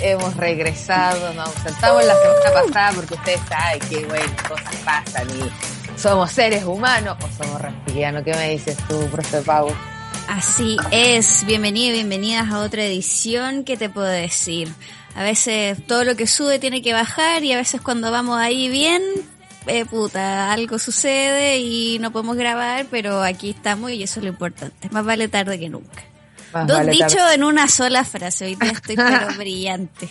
Hemos regresado, nos ausentamos la semana pasada porque ustedes saben que, bueno, cosas pasan y somos seres humanos o somos reptilianos. ¿Qué me dices tú, profe Pau? Así es, bienvenidos y bienvenidas a otra edición. ¿Qué te puedo decir? A veces todo lo que sube tiene que bajar y a veces cuando vamos ahí bien, eh, puta, algo sucede y no podemos grabar, pero aquí estamos y eso es lo importante. Más vale tarde que nunca. Más Dos vale dichos en una sola frase. Hoy día estoy pero brillante.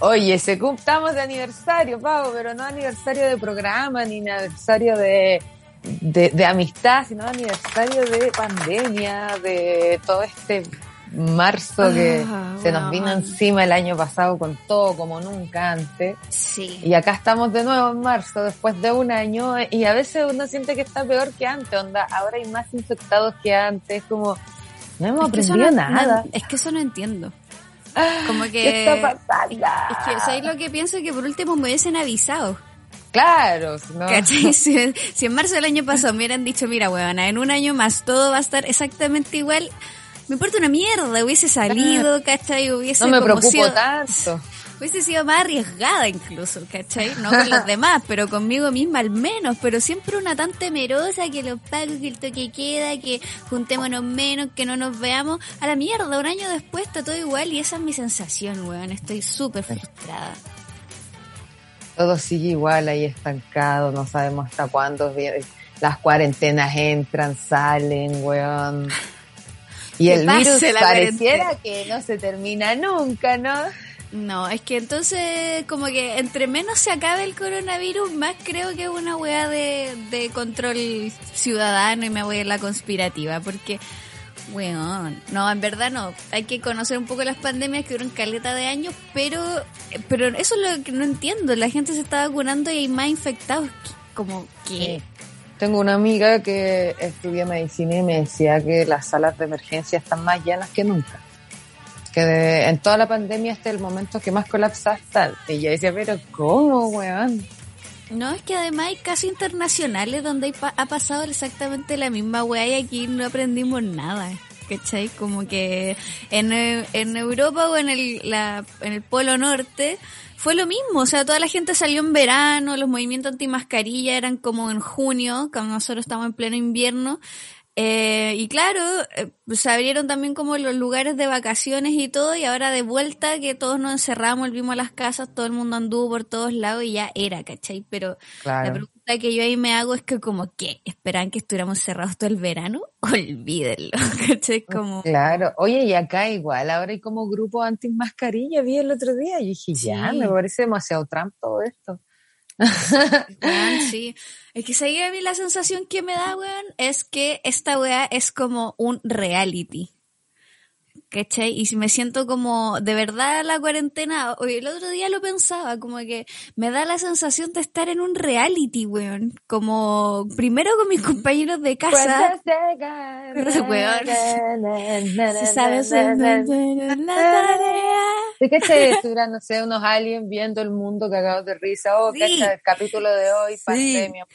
Oye, se estamos de aniversario, Pau, pero no aniversario de programa ni aniversario de, de, de amistad, sino aniversario de pandemia, de todo este marzo que Ah, se nos vino encima el año pasado con todo como nunca antes. Sí. Y acá estamos de nuevo en marzo, después de un año, y a veces uno siente que está peor que antes, onda, ahora hay más infectados que antes, como, no hemos Es aprendido no- nada. no- es que eso no entiendo. Como que... ¿Qué está pasando? Es que, ¿sabes lo que pienso? Que por último me hubiesen avisado. Claro, si no- ¿Cachai? Si, si en marzo del año pasado me hubieran dicho, mira, huevona, en un año más todo va a estar exactamente igual, me importa una mierda, hubiese salido, ¿cachai? Hubiese no me preocupo sido- tanto. Hubiese sido más arriesgada incluso, ¿cachai? No con los demás, pero conmigo misma al menos, pero siempre una tan temerosa que los pagos, que el toque queda, que juntémonos menos, que no nos veamos. A la mierda, un año después está todo igual y esa es mi sensación, weón. Estoy súper frustrada. Todo sigue igual ahí estancado, no sabemos hasta cuándo las cuarentenas entran, salen, weón. Y el virus pareciera que no se termina nunca, ¿no? No, es que entonces como que entre menos se acabe el coronavirus, más creo que es una weá de, de control ciudadano y me voy a la conspirativa, porque, weón, no, en verdad no, hay que conocer un poco las pandemias que duran caleta de años, pero, pero eso es lo que no entiendo, la gente se está vacunando y hay más infectados, como que... Tengo una amiga que estudia medicina y me decía que las salas de emergencia están más llenas que nunca. Que de- en toda la pandemia este es el momento que más colapsa está. Y yo decía, pero ¿cómo, weón? No, es que además hay casos internacionales donde hay pa- ha pasado exactamente la misma weá y aquí no aprendimos nada. ¿Cachai? Como que en, en Europa o en el, en el Polo Norte fue lo mismo. O sea, toda la gente salió en verano, los movimientos antimascarilla eran como en junio, cuando nosotros estamos en pleno invierno. Eh, y claro, eh, se abrieron también como los lugares de vacaciones y todo, y ahora de vuelta que todos nos encerramos, volvimos a las casas, todo el mundo anduvo por todos lados y ya era, ¿cachai? Pero la pregunta que yo ahí me hago es que como, ¿qué? ¿Esperan que estuviéramos cerrados todo el verano? Olvídenlo, ¿cachai? Como, Claro, oye, y acá igual, ahora hay como grupo anti mascarilla, vi el otro día, y dije, ya, me parece demasiado Trump todo esto. weón, sí. Es que seguir a mí la sensación que me da, weón, es que esta weá es como un reality. ¿Cachai? Y si me siento como, de verdad la cuarentena, oye, el otro día lo pensaba, como que me da la sensación de estar en un reality, weón. Como, primero con mis compañeros de casa. Weón. Si sabes la tarea. ¿De qué se estuviera, no sé, unos aliens viendo el mundo cagados de risa? Oh, Sí. el capítulo de hoy, Sí. pandemia.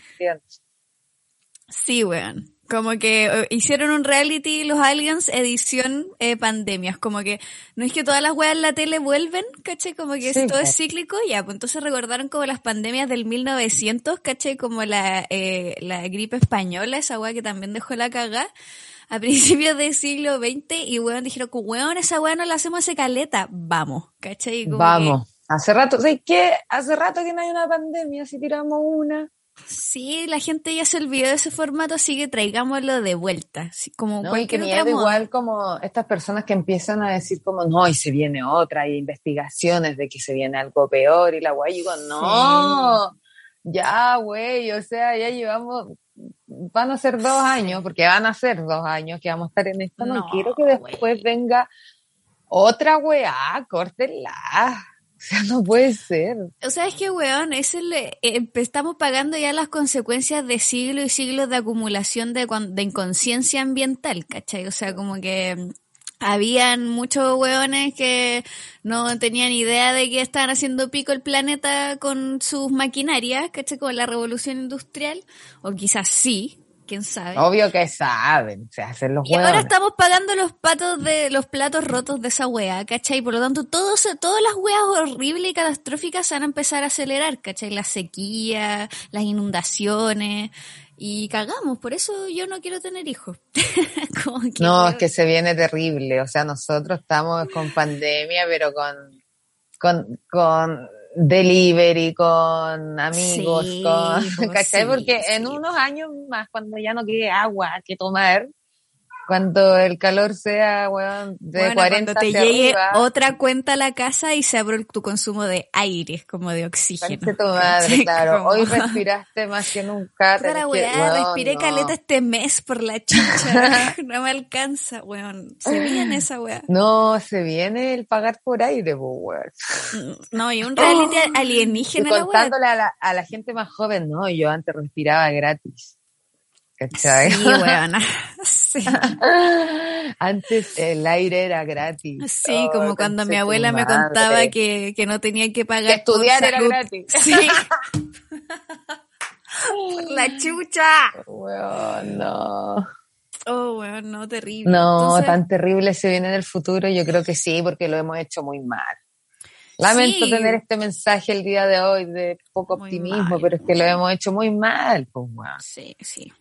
Sí, weón. Como que eh, hicieron un reality los aliens edición eh, pandemias. Como que no es que todas las weas en la tele vuelven, ¿cachai? Como que Sí, todo po. es cíclico, ya. Pues entonces recordaron como las pandemias del 1900, ¿cachai? Como la, eh, la gripe española, esa wea que también dejó la cagada a principios del siglo XX y weón dijeron weón esa wea no la hacemos hace caleta, vamos, ¿cachai? Como Vamos. Hace rato, ¿sabes qué? Hace rato que no hay una pandemia, si tiramos una. Sí, la gente ya se olvidó de ese formato, así que traigámoslo de vuelta. así como No, y que cualquier otra igual como estas personas que empiezan a decir como, no, y se viene otra, hay investigaciones de que se viene algo peor, y la guay, digo, no, ya, güey, o sea, ya llevamos, van a ser dos años, porque van a ser dos años que vamos a estar en esto, no, No, quiero que después venga otra weá, córtenla, o sea, no puede ser. O sea, es que, weón, es el, eh, eh, estamos pagando ya las consecuencias de siglos y siglos de acumulación de, de inconsciencia ambiental, ¿cachai? O sea, como que mm, habían muchos weones que no tenían idea de que estaban haciendo pico el planeta con sus maquinarias, ¿cachai? Con la revolución industrial, o quizás sí, quién sabe. Obvio que saben, se hacen los Y ahora estamos pagando los patos de los platos rotos de esa wea, ¿cachai? Por lo tanto, todos, todas las weas horribles y catastróficas se van a empezar a acelerar, ¿cachai? La sequía, las inundaciones, y cagamos, por eso yo no quiero tener hijos. Como que, No, es que se viene terrible. O sea, nosotros estamos con pandemia, pero con, con, con delivery, con amigos, Sí, con, ¿cachai? sí, Porque en unos años más, cuando ya no quede agua que tomar, cuando el calor sea, weón, de bueno, 40 cuando te hacia llegue arriba, otra cuenta a la casa y se abre tu consumo de aire, como de oxígeno. conche tu madre, ¿cachai? claro. Como- Hoy respiraste más que nunca. Que- weá, weón, respiré no. caleta este mes por la chucha. no me alcanza, weón. Se viene esa weá. No, se viene el pagar por aire, weón. No, y un reality Y alienígena la weá. contándole a la, a la gente más joven, no, yo antes respiraba gratis. ¿Cachai? Sí, weona. Sí, antes el aire era gratis. Sí, Oh, como cuando mi abuela me contaba que, que no tenía que Que pagar por estudiar era gratis. Sí. La chucha. Weón, no. Oh, weón, no, terrible. No, Entonces, tan terrible se viene en el futuro, yo creo que sí, porque lo hemos hecho muy mal. Lamento Sí. tener este mensaje el día de hoy de poco Muy optimismo, mal. pero es que lo hemos hecho muy mal, pues, weón. Sí, sí.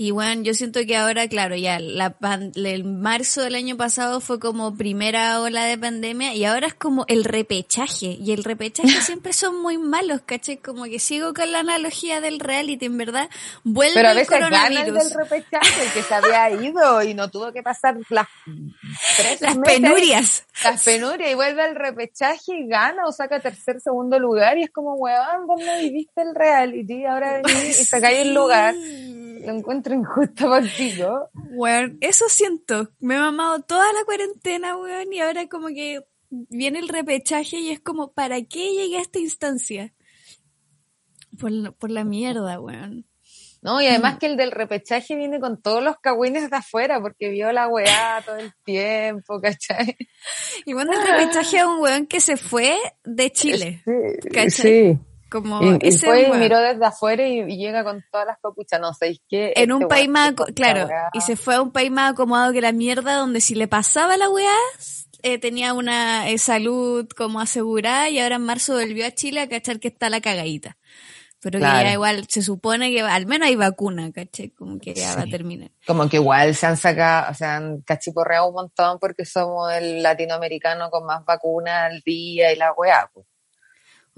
Y bueno, yo siento que ahora, claro, ya la pan- el marzo del año pasado fue como primera ola de pandemia y ahora es como el repechaje. Y el repechaje siempre son muy malos, ¿cachai? Como que sigo con la analogía del reality, en verdad. Vuelve Pero a el veces gana el coronavirus. del repechaje, el que se había ido y no tuvo que pasar las tres Las meses, penurias. Las penurias y vuelve al repechaje y gana o saca tercer, segundo lugar y es como, weón, vos no viviste el reality, ahora venís y sacáis el lugar. Lo encuentro injusto contigo. Weón, eso siento. Me he mamado toda la cuarentena, weón, y ahora como que viene el repechaje y es como, ¿para qué llegué a esta instancia? Por, la- por la mierda, weón. No, y además que el del repechaje viene con todos los cagüines de afuera porque vio la weá todo el tiempo, ¿cachai? Y bueno, el repechaje a un weón que se fue de Chile. Sí, ¿Cachai? sí. Como Y, ese fue y miró desde afuera y, y llega con todas las capuchas, no sé qué. en un este país weón más, claro, weá. y se fue a un país más acomodado que la mierda, donde si le pasaba la weá, eh, tenía una eh, salud como asegurada y ahora en marzo volvió a Chile a cachar que está la cagadita. Pero que ya igual se supone que al menos hay vacuna, ¿cachai? Como que ya va a terminar. Como que igual se han sacado, o sea, han cachiporreado un montón porque somos el latinoamericano con más vacunas al día y la weá. pues.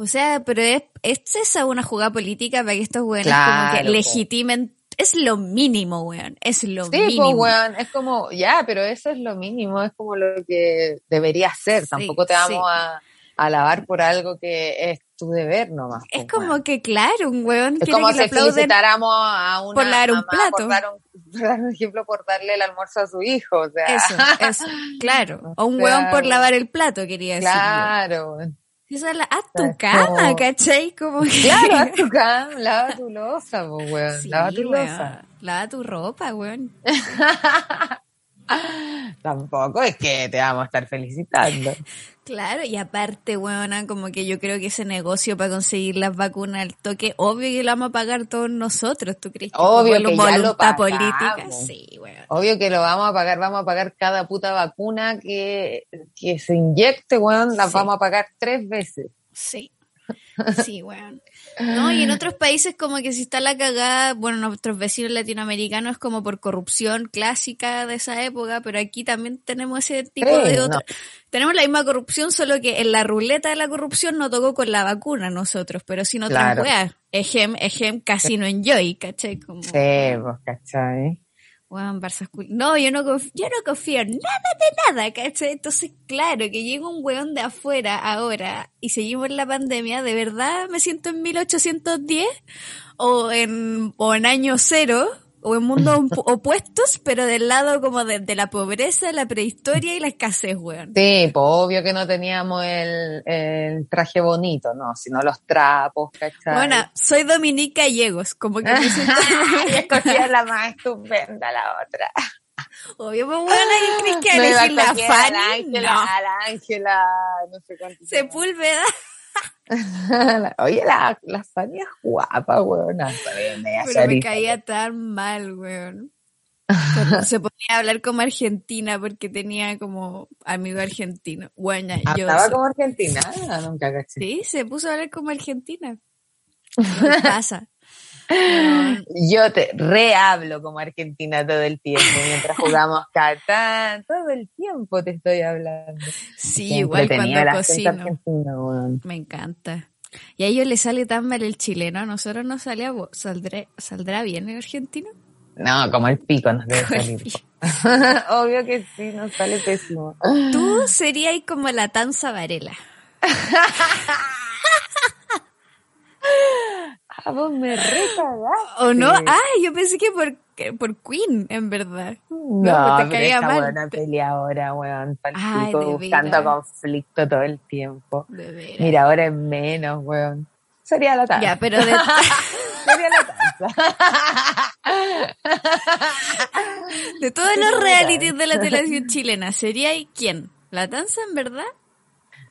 O sea, pero es, es esa una jugada política para que estos weones Claro, como que legitimen. Es lo mínimo, weón. Es lo Sí, mínimo. pues weón, es como, ya, pero eso es lo mínimo, es como lo que debería ser. Sí, Tampoco te vamos sí. a alabar por algo que es tu deber nomás. Es pues, como weón. que, claro, un weón Es quiere como que si felicitáramos a una por lavar un mamá plato. Por dar un, por dar un ejemplo, por darle el almuerzo a su hijo. O sea, Eso, eso, claro. O un sea, weón por lavar el plato, quería decir. claro. weón. Esa es la, haz tu cama, ¿cachai? Como que... Claro, haz tu cama, lava tu losa, weón. Sí, lava tu weón. losa. Lava tu ropa, weón. Tampoco es que te vamos a estar felicitando. Claro, y aparte, weona, como que yo creo que ese negocio para conseguir las vacunas al toque, obvio que lo vamos a pagar todos nosotros, ¿tú crees? Obvio que ya lo pagamos. política? Sí. Obvio que lo vamos a pagar, vamos a pagar cada puta vacuna que, que se inyecte, weón, la Sí. vamos a pagar tres veces. Sí. Sí, weón. No, y en otros países como que si está la cagada, bueno, nuestros vecinos latinoamericanos es como por corrupción clásica de esa época, pero aquí también tenemos ese tipo Sí, de otro. no. Tenemos la misma corrupción, solo que en la ruleta de la corrupción no tocó con la vacuna nosotros, pero sin otras Claro. weas. Ejem, ejem, Casino Enjoy, ¿cachai? Como, Sí, pues, ¿cachai? Barça. No, yo no, yo no confío en nada de nada, ¿cachai? Entonces, claro, que llega un weón de afuera ahora y seguimos en la pandemia, ¿de verdad me siento en 1810? ¿O en, o en año cero? ¿O en mundos op- opuestos? Pero del lado como de, de la pobreza, la prehistoria y la escasez, weón. Sí, pues obvio que no teníamos el, el traje bonito, no, sino los trapos, ¿cachai? Bueno, soy Dominique Gallegos, como que me siento... y escogía la más estupenda, la otra. Obvio, pues bueno, ¿qué crees que elegir la escoger a la Fanny? Ángela, No. a la Ángela, no sé cuánto. Sepúlveda. Oye, la, la Fanny es guapa, media Pero me caía tan mal, weón. Cuando se ponía a hablar como argentina porque tenía como amigo argentino. Bueno, yo. Hablaba soy- como argentina, nunca caché. Sí, se puso a hablar como argentina. ¿Qué pasa? Yo te rehablo como argentina todo el tiempo mientras jugamos Catán, todo el tiempo te estoy hablando. Sí, Qué igual cuando cocino. Me encanta. Y a ellos les sale tan mal el chileno, a nosotros nos sale a vo- ¿Saldrá, ¿Saldrá bien el argentino? No, como el pico nos debe Como salir. Obvio que sí, nos sale pésimo. Tú serías como la Tanza Varela. Ah, vos me recagaste. ¿O no? Ah, yo pensé que por, que por Queen, en verdad. No, No, pues te caía esa mal. buena peleadora, weón, Ay, buscando conflicto todo el tiempo. Mira, ahora es menos, weón. Sería la taza. Ya, pero de, Sería la de todos los realities de la televisión chilena, ¿sería quién? ¿La Tanza, en verdad?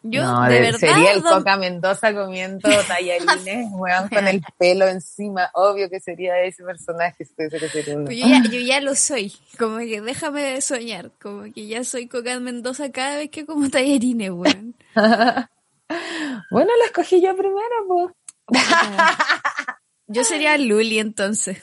Yo, no, de de- verdad, sería el don- Coca Mendoza comiendo tallarines, weón, con el pelo encima. Obvio que sería ese personaje, que uno. Pues yo ya, yo ya lo soy, como que déjame soñar, como que ya soy Coca Mendoza cada vez que como tallarines, weón. Bueno, la escogí yo primero, pues. Yo sería Luli entonces.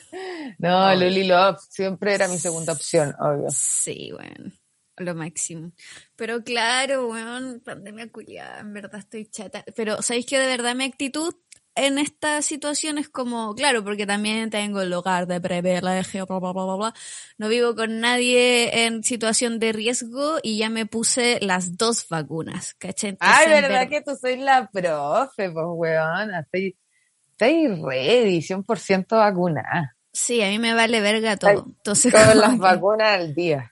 No, Luli Love siempre era mi segunda opción, obvio. Sí, weón. Lo máximo. Pero claro, weón, pandemia culiada, en verdad estoy chata. Pero, ¿sabéis que de verdad mi actitud en esta situación es como, claro, porque también tengo el lugar de privilegio, bla, bla, bla, bla, bla. No vivo con nadie en situación de riesgo y ya me puse las dos vacunas, ¿cachai? Entonces, Ay, ¿verdad ver- que tú soy la profe, pues, weón? Estoy, estoy ready, 100% vacunada. Sí, a mí me vale verga todo. Entonces, Todas como las que- vacunas al día.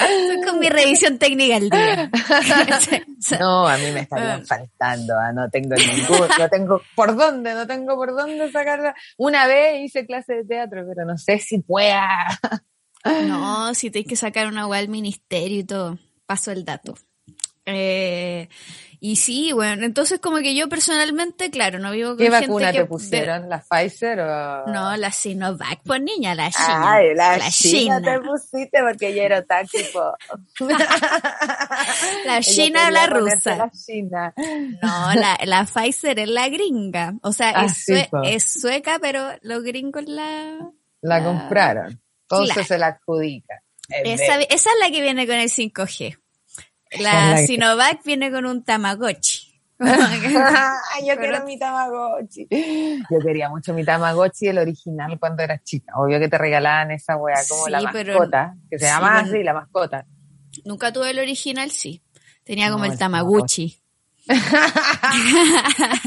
Estoy con mi revisión técnica al día. No, a mí me estarían Ah. faltando, ah, no tengo ningún, no tengo por dónde, no tengo por dónde sacarla. Una vez hice clase de teatro, pero no sé si pueda. No, si tenéis que sacar una web al ministerio y todo. Paso el dato. Eh, y sí, bueno, entonces como que yo personalmente, claro, no vivo con ¿Qué gente vacuna que- te pusieron? ¿La Pfizer o...? No, la Sinovac, pues niña, la China. Ay, la, la China China. te pusiste porque yo era táxico. La China o la rusa. La China. No, la, la Pfizer es la gringa. O sea, Ah, es, sue- sueca, pero los gringos la... La La- compraron. Entonces Claro. se la adjudica. Es Esa, de- esa es la que viene con el 5G. La Sinovac viene con un Tamagotchi. Yo quiero mi Tamagotchi. Yo quería mucho mi Tamagotchi, el original, cuando era chica. Obvio que te regalaban esa weá como Sí, la pero- mascota, que se sí, llama así, la mascota. Nunca tuve el original, sí. Tenía como No, el el Tamaguchi.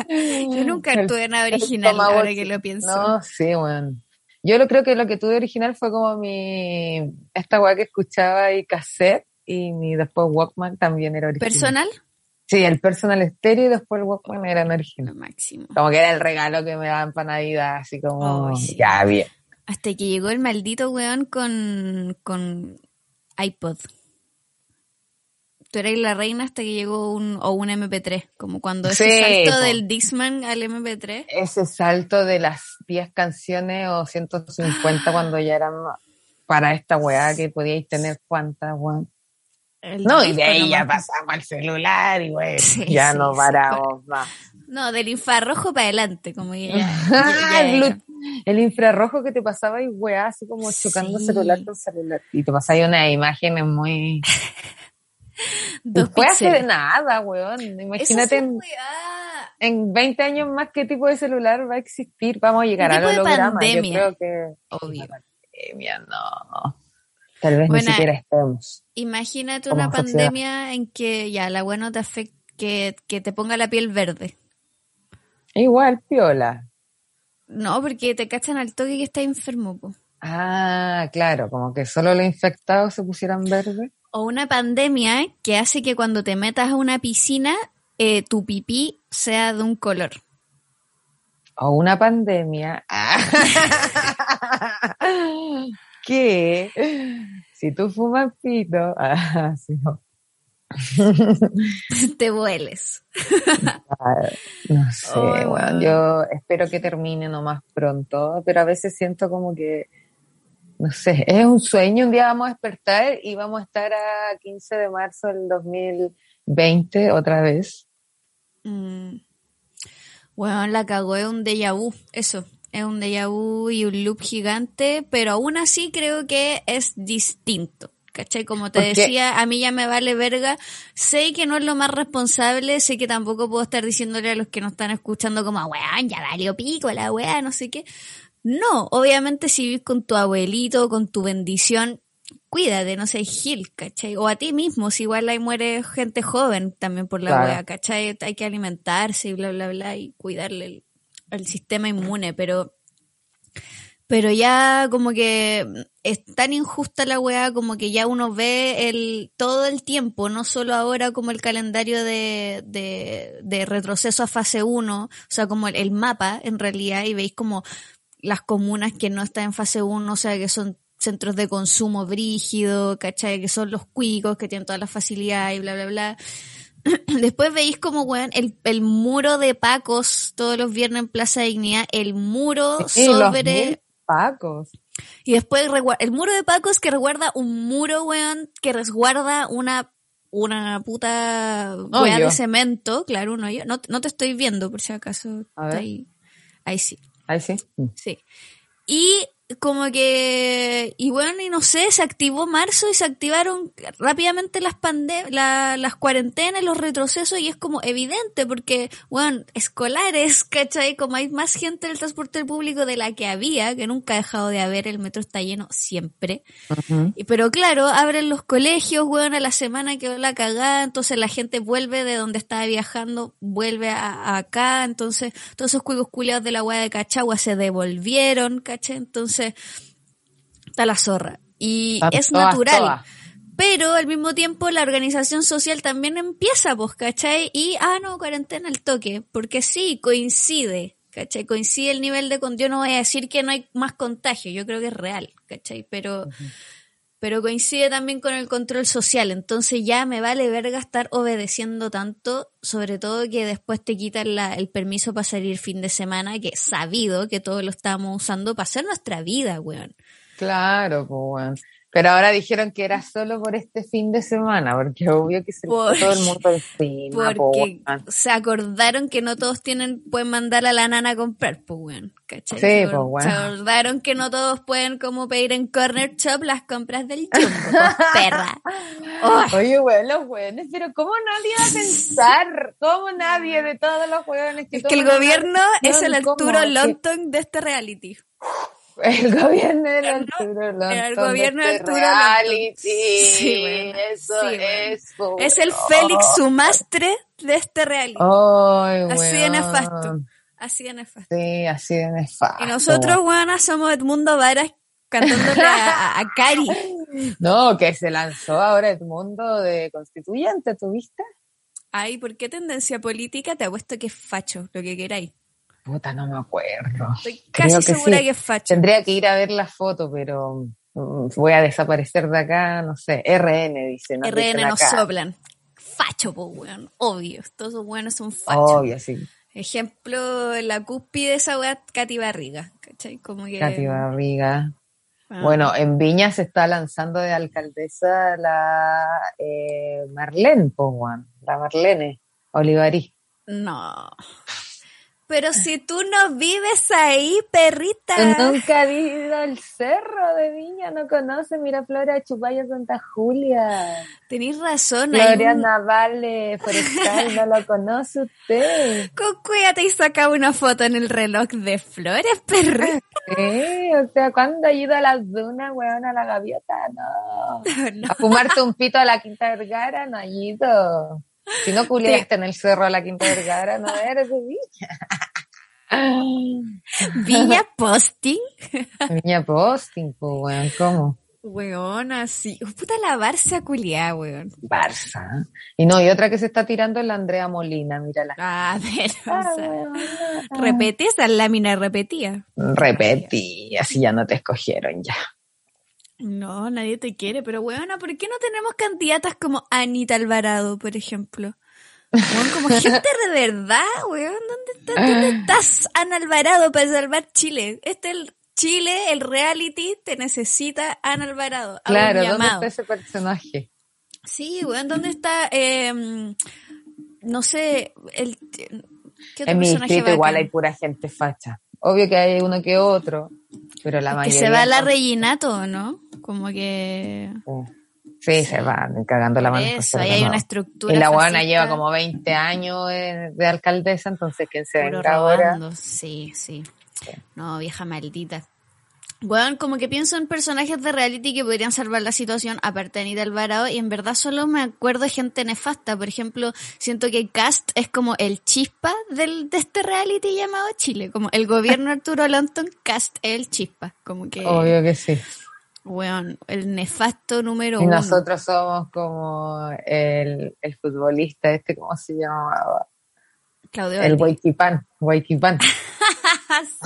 Yo nunca El- tuve nada original, ahora que lo pienso. No, sí, weón. Yo lo creo que lo que tuve original fue como mi, esta weá que escuchaba y cassette y mi después Walkman también era original. ¿Personal? Sí, el personal stereo y después el Walkman eran original. Lo máximo. Como que era el regalo que me daban para Navidad, así como, Oh, sí. ya, bien. Hasta que llegó el maldito weón con, con iPod. Tú eras la reina hasta que llegó un, o un MP3, como cuando ese Sí, salto po. del Discman al MP3. Ese salto de las 10 canciones o 150 cuando ya eran para esta weá que podíais tener cuántas, weón. El No, y de ahí ya pasamos al celular y bueno, Sí, ya sí, no paramos más. No, del infrarrojo para adelante, como ya. ya- el, infrarrojo que te pasaba y weá, así como chocando Sí. celular con celular. Y te pasaba unas imágenes muy... Dos Después hace de nada, weón. Imagínate en, en 20 años más qué tipo de celular va a existir? Vamos a llegar al holograma. Yo creo que Obvio. pandemia no. Tal vez ni siquiera estemos. Imagínate una pandemia en que ya la bueno te afecta, que, que te ponga la piel verde. Igual, piola. No, porque te cachan al toque que estás enfermo. Po. Ah, claro, como que solo los infectados se pusieran verde. O una pandemia que hace que cuando te metas a una piscina, eh, tu pipí sea de un color. O una pandemia. que si tú fumas pito, ah, sí, no. te vueles. no sé, bueno, yo espero que termine nomás pronto, pero a veces siento como que, no sé, es un sueño, un día vamos a despertar y vamos a estar a 15 de marzo del 2020 otra vez. Mm. Bueno, la cagó, es un déjà vu, eso, es un déjà vu y un loop gigante, pero aún así creo que es distinto. ¿Cachai? Como te decía, a mí ya me vale verga. Sé que no es lo más responsable, sé que tampoco puedo estar diciéndole a los que nos están escuchando como, weón, ya valió pico la weá, no sé qué. No, obviamente si vives con tu abuelito, con tu bendición, cuídate, no sé, gil, ¿cachai? O a ti mismo, si igual ahí muere gente joven también por la claro. ¿cachai? Hay que alimentarse y bla, bla, bla, y cuidarle el, sistema inmune, pero pero ya como que es tan injusta la weá como que ya uno ve el todo el tiempo, no solo ahora como el calendario de, de, de retroceso a fase 1, o sea, como el, el, mapa en realidad, y veis como las comunas que no están en fase 1, o sea, que son centros de consumo brígido, ¿cachai? Que son los cuicos, que tienen todas las facilidades y bla, bla, bla. Después veis como, weón, el, el muro de Pacos todos los viernes en Plaza Dignidad, el muro sí, sobre... Pacos. Y después el muro de Pacos que resguarda un muro, weón, que resguarda una una puta weá de cemento, claro, uno yo. No, no te estoy viendo, por si acaso. A está ver. Ahí. ahí sí, Ahí sí. Sí. Y como que, y bueno, y no sé, se activó marzo y se activaron rápidamente las la, las cuarentenas, los retrocesos, y es como evidente, porque, bueno, escolares, ¿cachai? Como hay más gente en el transporte público de la que había, que nunca ha dejado de haber, el metro está lleno siempre. Y, pero claro, abren los colegios, weón, a la semana que la cagada, entonces la gente vuelve de donde estaba viajando, vuelve a, a acá, entonces todos esos cuicos culiados de la weá de Cachagua se devolvieron, ¿cachai? Entonces, está la zorra. Y Están es todas, natural. todas. Pero al mismo tiempo la organización social también empieza, pues, ¿cachai? Y, ah, no, cuarentena al toque, porque sí, coincide, ¿cachai? Coincide el nivel de... Yo no voy a decir que no hay más contagio, yo creo que es real, ¿cachai? Pero, pero coincide también con el control social, entonces ya me vale verga estar obedeciendo tanto, sobre todo que después te quitan la- el permiso para salir fin de semana, que sabido que todos lo estamos usando para hacer nuestra vida, weón. Claro, pues bueno. Pero ahora dijeron que era solo por este fin de semana, porque obvio que se Por- todo el mundo encima, po, Porque se acordaron que no todos tienen, pueden mandar a la nana a comprar, pues weón. ¿cachai? Sí, se, pues, weón. se acordaron que no todos pueden como pedir en Corner Shop las compras del pues, perra. Oye, weón, los weones, pero ¿cómo nadie va a pensar? ¿Cómo nadie de todos los weones que es que el gobierno es el. Arturo Sí. Lonton de este reality. El gobierno El- Arturo Lonton. el gobierno de de este Arturo reality. Sí, bueno, Eso sí, bueno. es. el. Félix Sumastre de este reality. Ay, Así de nefasto. Así de nefasto. Sí, así de nefasto. Y nosotros, weonas, somos Edmundo Varas cantándole a, a, a Cari. No, que se lanzó ahora Edmundo de constituyente, ¿tuviste? Ay, ¿por qué tendencia política? Te apuesto que es facho, lo que queráis. Puta, no me acuerdo. Estoy Creo casi que segura sí. que es facho. Tendría que ir a ver la foto, pero mm, voy a desaparecer de acá, no sé. RN dice, ¿no? RN nos soplan. Facho, pues, weón. Obvio. Todos esos weones son fachos. Obvio, sí. Ejemplo, la cúspide de esa weá, Katy Barriga. ¿Cachai? Como que. Katy Barriga. ah, Bueno, en Viña se está lanzando de alcaldesa la eh, Marlene, po, weón. la Marlene Olivarí. No. Pero si tú no vives ahí, perrita. nunca has ido al cerro de Viña, no conoces Miraflores, Chupaya, Santa Julia. Tenéis razón. Floriana un... Vale, Forestal, no lo conoce usted. Con cuídate y saca una foto en el reloj de flores, perrita. Sí, o sea, ¿cuándo ha ido a las dunas, weón, a la gaviota? No. no. A fumarte un pito a la Quinta Vergara, no ha ido. Si no culiaste en el cerro a la Quinta Vergara, no eres de Viña. Viña Posting. Viña Posting, pues, weón, ¿cómo? Weón, así. Puta la Barça culiada, weón. Barça. Y no, y otra que se está tirando es la Andrea Molina, mírala. Ah, pero, ah, o sea, repetí esa lámina repetía. Repetí, así ya no te escogieron ya. No, nadie te quiere, pero weona, ¿por qué no tenemos candidatas como Anita Alvarado, por ejemplo? como gente de verdad, weón, ¿dónde, está, ¿dónde estás, Ana Alvarado, para salvar Chile? Este es el Chile, el reality, te necesita Ana Alvarado. Claro, ¿dónde está ese personaje? Sí, weón, ¿dónde está, eh, no sé, el... ¿qué otro en mi distrito igual hay pura gente facha. Obvio que hay uno que otro, pero la mayoría... Que se va la rellenato, ¿no? Como que... Sí, se va cagando la mano. Eso, ahí hay una estructura. Y la buena lleva como 20 años de alcaldesa, entonces ¿quién se venga ahora? Sí, sí, sí. No, vieja maldita. Bueno, como que pienso en personajes de reality que podrían salvar la situación, aparte de Anita Alvarado, y en verdad solo me acuerdo de gente nefasta. Por ejemplo, siento que Cast es como el chispa del, de este reality llamado Chile. Como el gobierno Arturo Lanton, Cast es el chispa. Como que. Obvio que sí. Bueno, el nefasto número y uno. nosotros somos como el, el futbolista, este, ¿cómo se llamaba? Claudio. El Guayquipán, Guayquipán.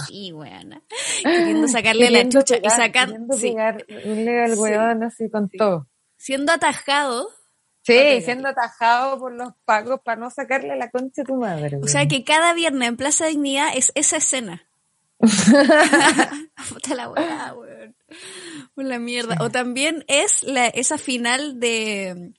Sí, weona. Queriendo sacarle la chucha y sacar. Sí. un legal weón así con todo. Siendo atajado. Sí, siendo atajado por los pagos para no sacarle la concha a tu madre. O sea que cada viernes en Plaza Dignidad es esa escena. Puta la weá, weón. La mierda. O también es la, esa final de,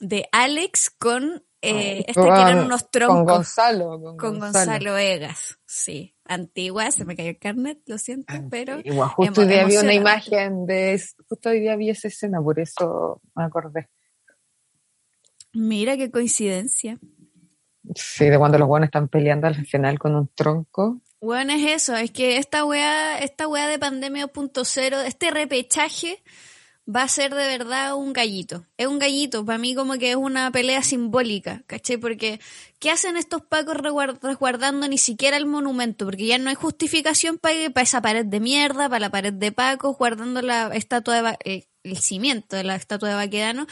de Alex con eh, este que eran unos troncos. Con Gonzalo. Con, con Gonzalo. Egas, sí. Antigua, se me cayó el carnet, lo siento, pero. Igual, justo hoy día vi una imagen de. Justo hoy día vi esa escena, por eso me acordé. Mira qué coincidencia. Sí, de cuando los buenos están peleando al final con un tronco. Bueno, es eso, es que esta weá, esta weá de pandemia 2.0, este repechaje va a ser de verdad un gallito. Es un gallito, para mí como que es una pelea simbólica, ¿caché? Porque ¿qué hacen estos pacos resguardando ni siquiera el monumento? Porque ya no hay justificación para, esa pared de mierda, para la pared de pacos, guardando la estatua de... Eh, el cimiento de la estatua de Baquedano.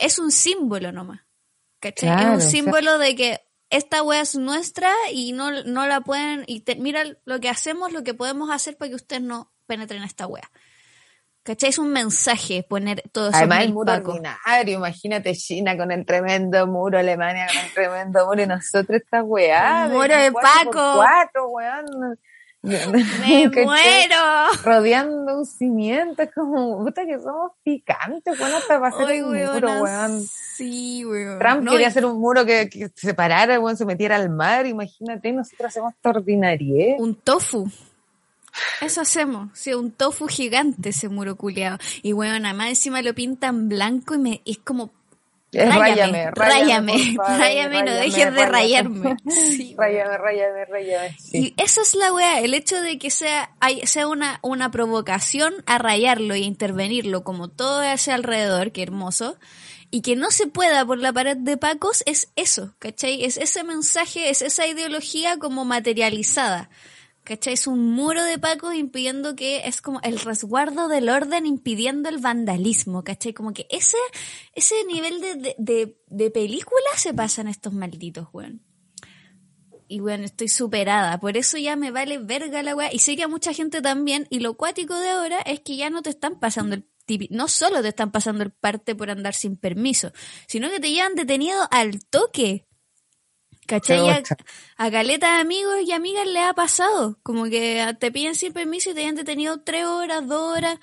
Es un símbolo nomás, ¿caché? es un símbolo de que esta wea es nuestra y no, no la pueden... Y mira lo que hacemos, lo que podemos hacer para que ustedes no penetren esta wea. ¿Cachai? Es un mensaje poner todo eso. Además, el muro ordinario. Imagínate China con el tremendo muro, Alemania con el tremendo muro y nosotros esta weá. muro de, Paco. Cuatro, weón. Me muero. Rodeando un cimiento, es como, puta que somos picantes, weón, hasta para hacer un muro, weón. Sí, weón. Trump quería hacer un muro que, que se separara, weón, se metiera al mar, imagínate, nosotros hacemos esta. Un tofu. Eso hacemos, sí, un tofu gigante ese muro culeado. Y bueno, nada más encima lo pintan blanco y me es como Ráyame, ráyame, ráyame, no dejes de rayarme. Sí, ráyame, ráyame, ráyame. Y esa es la weá, el hecho de que sea, hay, sea una, una provocación a rayarlo y a intervenirlo como todo ese alrededor, qué hermoso, y que no se pueda por la pared de Pacos, es eso, ¿cachai? Es ese mensaje, es esa ideología como materializada. ¿Cachai? Es un muro de Paco impidiendo que es como el resguardo del orden impidiendo el vandalismo, ¿cachai? Como que ese, ese nivel de, de, de, película se pasan estos malditos, weón. Y bueno, estoy superada. Por eso ya me vale verga la weá. Y sé que a mucha gente también. Y lo cuático de ahora es que ya no te están pasando el no solo te están pasando el parte por andar sin permiso, sino que te llevan detenido al toque. ¿Cachai? A, a caleta de amigos y amigas le ha pasado. Como que te piden sin permiso y te hayan detenido tres horas, dos horas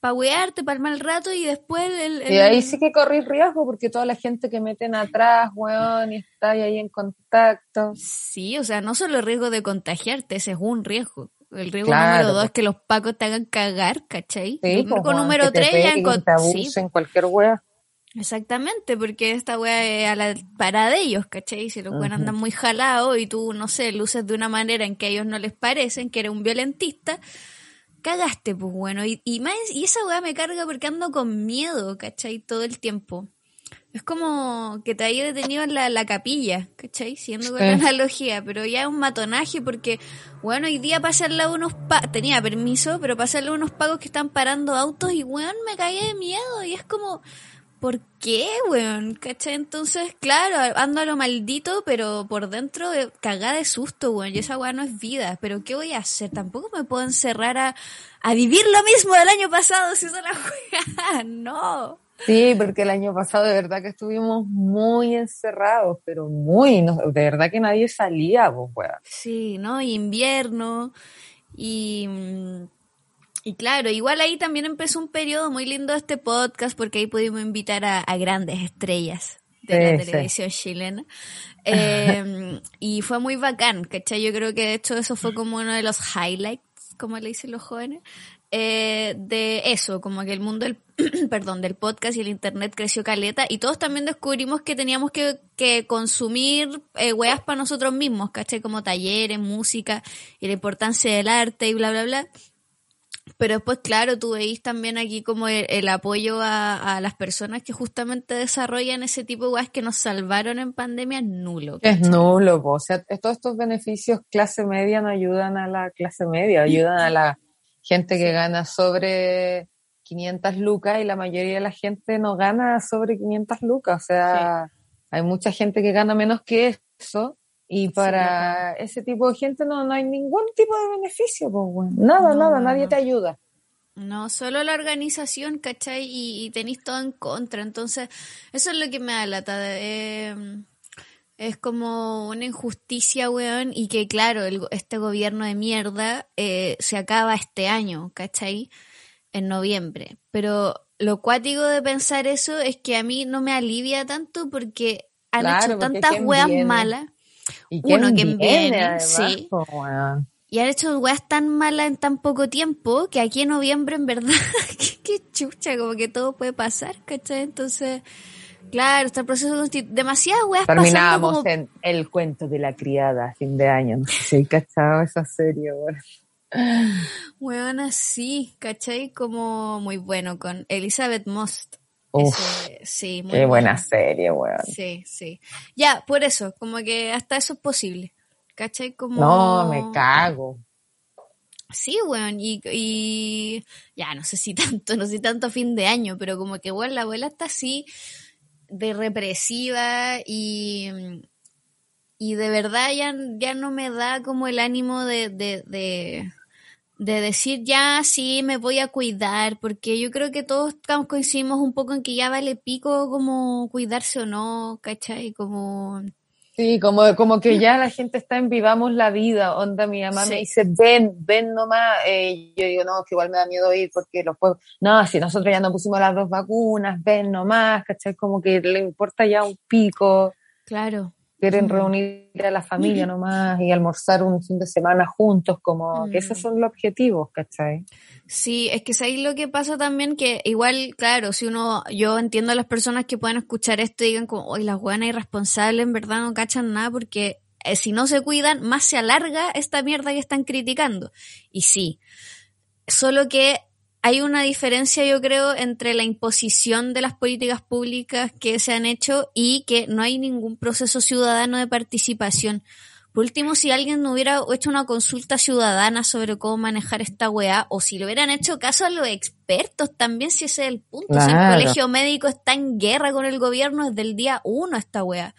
para wearte, para el mal rato y después el, el- Y ahí sí que corrí riesgo porque toda la gente que meten atrás, weón, y está ahí en contacto. Sí, o sea, no solo el riesgo de contagiarte, ese es un riesgo. El riesgo Claro, número dos es que los pacos te hagan cagar, ¿cachai? Sí, el riesgo número que te tres ya te sí, abusen, cualquier wea. Exactamente, porque esta weá es a la para de ellos, ¿cachai? Si los weones andan muy jalados y tú, no sé, luces de una manera en que a ellos no les parecen, que eres un violentista, cagaste, pues bueno. Y, y, más, y esa weá me carga porque ando con miedo, ¿cachai? Todo el tiempo. Es como que te haya detenido en la, la capilla, ¿cachai? Siguiendo con Sí. la analogía, pero ya es un matonaje porque, bueno, hoy día lado de unos pa tenía permiso, pero lado de unos pagos que están parando autos y, weón, me caí de miedo y es como, ¿por qué, weón? ¿Cachai? Entonces, claro, ando a lo maldito, pero por dentro eh, cagada de susto, weón, y esa weá no es vida, pero ¿qué voy a hacer? Tampoco me puedo encerrar a, a vivir lo mismo del año pasado si eso la weá, no. Sí, porque el año pasado de verdad que estuvimos muy encerrados, pero muy, no- de verdad que nadie salía, pues, weón. Sí, ¿no? Y invierno. Y, mm, y claro, igual ahí también empezó un periodo muy lindo este podcast porque ahí pudimos invitar a, a grandes estrellas de la sí. televisión chilena. Eh, y fue muy bacán, ¿cachai? Yo creo que de hecho eso fue como uno de los highlights, como le dicen los jóvenes, eh, de eso, como que el mundo del, perdón, del podcast y el internet creció caleta y todos también descubrimos que teníamos que, que consumir eh, weas para nosotros mismos, ¿cachai? Como talleres, música y la importancia del arte y bla, bla, bla. Pero después, claro, tú veis también aquí como el, el apoyo a, a las personas que justamente desarrollan ese tipo de weas que nos salvaron en pandemia, nulo. Es nulo, po. o sea, todos estos beneficios clase media no ayudan a la clase media, ayudan a la gente que gana sobre 500 lucas y la mayoría de la gente no gana sobre 500 lucas, o sea, hay mucha gente que gana menos que eso y para ese tipo de gente no, no hay ningún tipo de beneficio, pues, bueno. nada, No, nada, nadie te ayuda. No, solo la organización, ¿cachai? Y, y tenéis todo en contra. Entonces, eso es lo que me da lata. eh, es como una injusticia, weón, y que claro, el este gobierno de mierda eh, se acaba este año, ¿cachai? En noviembre. Pero lo cuático de pensar eso es que a mí no me alivia tanto porque han Claro, hecho tantas ¿quién weas viene? Maquemas ¿Y Uno, ¿quién viene? además, Sí. y han hecho weas tan malas en tan poco tiempo que aquí en noviembre, en verdad, qué, qué chucha, como que todo puede pasar, ¿cachai? Entonces, claro, está el proceso constitu- demasiadas weas Terminábamos como... en El cuento de la criada fin de año. No sé si cachado esa serie, weón. Weón así, ¿cachai? Como muy bueno con Elizabeth Most. Uf, Ese- sí, muy qué buena serie, weón. Sí, sí. Ya, por eso, como que hasta eso es posible. ¿Cachai? Como... No, me cago. Sí, weón, y, y ya no sé si tanto, no sé si tanto fin de año, pero como que, weón, la abuela está así de represiva y, y de verdad ya, ya no me da como el ánimo de, de, de, de decir ya sí me voy a cuidar, porque yo creo que todos coincidimos un poco en que ya vale pico como cuidarse o no, ¿cachai? Como... Sí, como, como que ya la gente está en vivamos la vida. Onda, mi mamá Sí. me dice, ven, ven nomás. Eh, yo digo, no, que igual me da miedo ir porque los puedo. No, si nosotros ya no pusimos las dos vacunas, ven nomás, ¿cachai? Como que le importa ya un pico. Claro. Quieren reunir a la familia nomás y almorzar un fin de semana juntos, como que esos Mm. son los objetivos, ¿cachai? Sí, es que es ahí lo que pasa también que igual, claro, si uno, yo entiendo a las personas que puedan escuchar esto y digan como, oye, las buenas irresponsables en verdad no cachan nada porque eh, si no se cuidan, más se alarga esta mierda que están criticando. Y sí, solo que hay una diferencia, yo creo, entre la imposición de las políticas públicas que se han hecho y que no hay ningún proceso ciudadano de participación. Por último, si alguien no hubiera hecho una consulta ciudadana sobre cómo manejar esta weá, o si le hubieran hecho caso a los expertos también, si ese es el punto. Si el Claro. colegio médico está en guerra con el gobierno desde el día uno esta weá.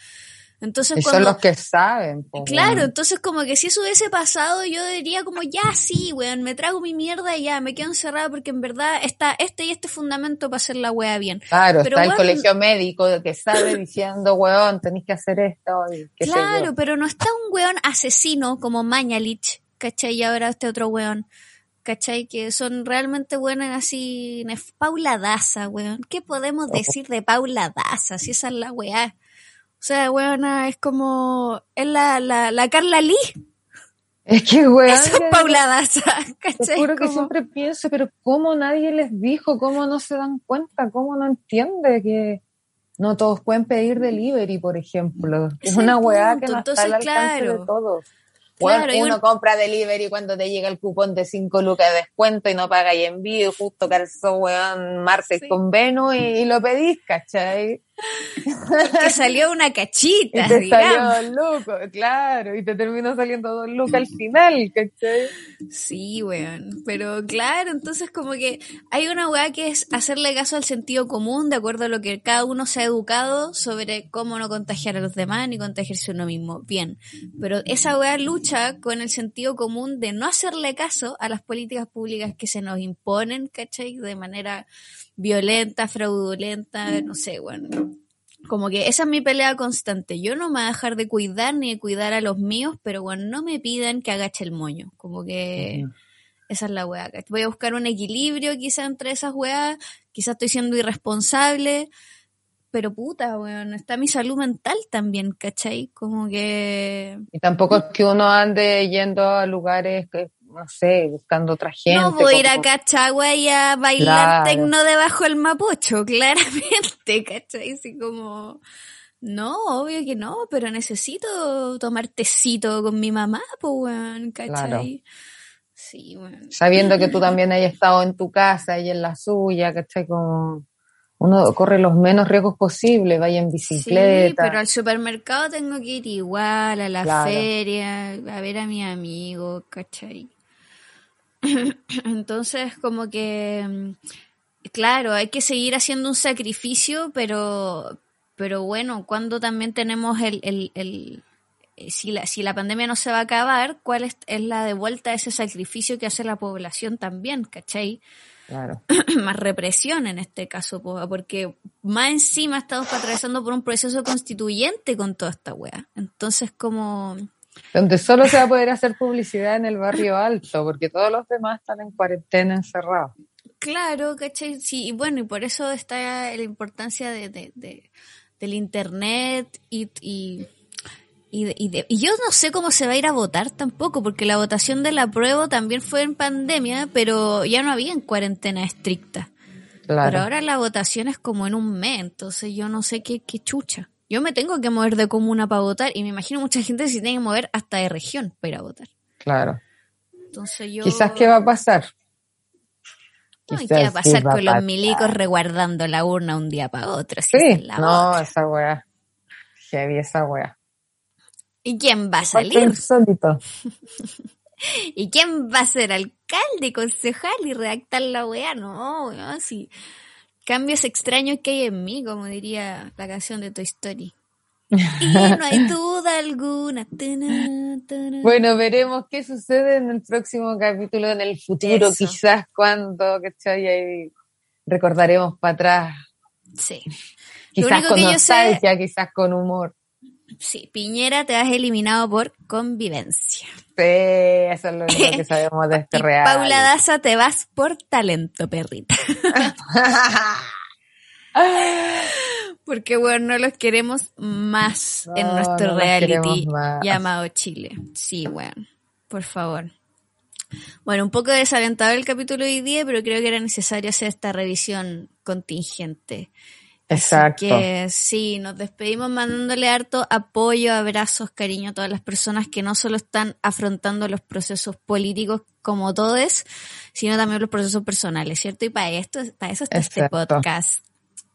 Entonces, Y son cuando, los que saben. po, Claro, entonces como que si eso hubiese pasado, yo diría como, ya sí, weón, me trago mi mierda y ya, me quedo encerrada porque en verdad está este y este fundamento para hacer la wea bien. Claro, Pero, está el weón- colegio médico que sabe diciendo, weón, tenéis que hacer esto. Y qué sé claro, yo. pero no está un weón asesino como Mañalich, ¿cachai? Y ahora este otro weón, ¿cachai? Que son realmente buenas así. Paula Daza, weón. ¿Qué podemos decir de Paula Daza? Si esa es la weá. O sea, weona, es como. Es la, la, la Carla Lee. Es que, weón. Esa es Paula Daza, Te juro que Como- siempre pienso, pero ¿cómo nadie les dijo? ¿Cómo no se dan cuenta? ¿Cómo no entiende que no todos pueden pedir delivery, por ejemplo? Es Es una weá que no está al entonces, alcance claro. de todos. Claro, y uno un- compra delivery cuando te llega el cupón de 5 lucas de descuento y no paga y envío, justo calzó, weón, martes Sí. con Venus y, y lo pedís, ¿cachai? Que salió una Y cachita, te digamos. salió dos lucas, claro, y te terminó saliendo dos lucas al final, ¿cachai? Sí, weón. Pero claro, entonces como que hay una weá que es hacerle caso al sentido común de acuerdo a lo que cada uno se ha educado sobre cómo no contagiar a los demás ni contagiarse uno mismo. Bien. Pero esa weá lucha con el sentido común de no hacerle caso a las políticas públicas que se nos imponen, ¿cachai? De manera violenta, fraudulenta, no sé, bueno. Como que esa es mi pelea constante. Yo no me voy a dejar de cuidar ni de cuidar a los míos, pero bueno, no me pidan que agache el moño. Como que esa es la weá. Voy a buscar un equilibrio quizá entre esas weas. Quizá estoy siendo irresponsable. Pero puta, weón, está mi salud mental también, ¿cachai? Como que... Y tampoco es que uno ande yendo a lugares que, no sé, buscando otra gente. no voy a ir a Cachagua y a bailar Claro. tecno debajo del mapocho, claramente, ¿cachai? Así como... No, obvio que no, pero necesito tomar tecito con mi mamá, pues, weón, ¿cachai? Claro. Sí, weón. Sabiendo que tú también hayas estado en tu casa y en la suya, ¿cachai? Como uno corre los menos riesgos posibles, vaya en Sí, bicicleta. pero al supermercado tengo que ir igual, a la Claro. feria, a ver a mi amigo, ¿cachai? Entonces, como que, mm, claro, hay que seguir haciendo un sacrificio, pero, pero bueno, cuando también tenemos el, el, el- eh, si la, si la pandemia no se va a acabar, ¿cuál es, es la de vuelta a ese sacrificio que hace la población también, ¿cachai? Claro. más represión en este caso, po, porque más encima estamos atravesando por un proceso constituyente con toda esta wea. Entonces, como, Donde solo se va a poder hacer publicidad en el barrio alto, porque todos los demás están en cuarentena encerrados. claro, ¿cachai? Sí, y bueno, y por eso está la importancia de, de- de- del internet y, y, y, de- y de- y yo no sé cómo se va a ir a votar tampoco, porque la votación del apruebo también fue en pandemia, pero ya no había en cuarentena estricta. Claro. Pero ahora la votación es como en un mes, entonces yo no sé qué, qué chucha. Yo me tengo que mover de comuna para votar y me imagino mucha gente se tiene que mover hasta de región para ir a votar. Claro. Entonces yo... Quizás qué va a pasar. No, ¿y Quizás qué va a pasar va con los pasar. milicos reguardando la urna un día para otro? si Sí, la no, esa weá. Heavy esa weá. ¿Y quién va a salir? insólito. ¿Y quién va a ser alcalde, concejal y redactar la weá? No, weón, sí. Cambios extraños que hay en mí, como diría la canción de Toy Story. Y no hay duda alguna. Bueno, veremos qué sucede en el próximo capítulo, en el futuro, Eso. quizás cuando, ¿cachai? Ahí recordaremos para atrás. Sí. Quizás con sé- nostalgia, quizás con humor. Sí, Piñera te has eliminado por convivencia. Sí, eso es lo único que sabemos de este y real. Paula Daza te vas por talento, perrita. Porque bueno, no los queremos más en nuestro no reality llamado Chile. Sí, bueno, por favor. Bueno, un poco desalentado el capítulo de hoy día, pero creo que era necesario hacer esta revisión contingente. Así Exacto. que sí, nos despedimos mandándole harto apoyo, abrazos, cariño a todas las personas que no solo están afrontando los procesos políticos como todos, sino también los procesos personales, ¿cierto? Y para esto, para eso está este podcast.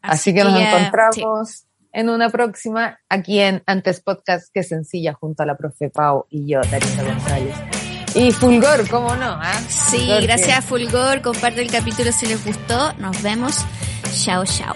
Así, que, nos encontramos en una próxima aquí en Antes Podcast, que sencilla, junto a la profe Pau y yo, Tarisa González. Y Fulgor, ¿cómo no? ah? Sí, Fulgor, que- gracias a Fulgor, comparte el capítulo si les gustó, nos vemos, chao, chao.